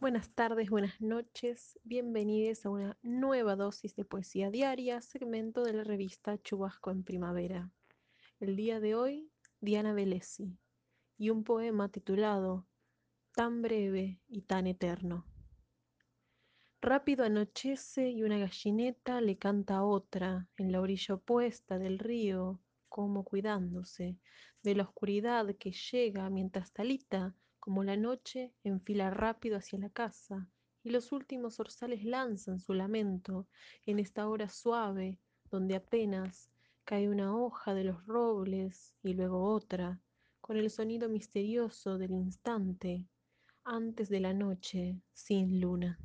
Buenas tardes, buenas noches, bienvenidos a una nueva dosis de poesía diaria, segmento de la revista Chubasco en Primavera. El día de hoy, Diana Velesi, y un poema titulado Tan breve y tan eterno. Rápido anochece y una gallineta le canta a otra en la orilla opuesta del río, como cuidándose de la oscuridad que llega mientras Talita, como la noche, enfila rápido hacia la casa, y los últimos orzales lanzan su lamento en esta hora suave donde apenas cae una hoja de los robles y luego otra, con el sonido misterioso del instante antes de la noche sin luna.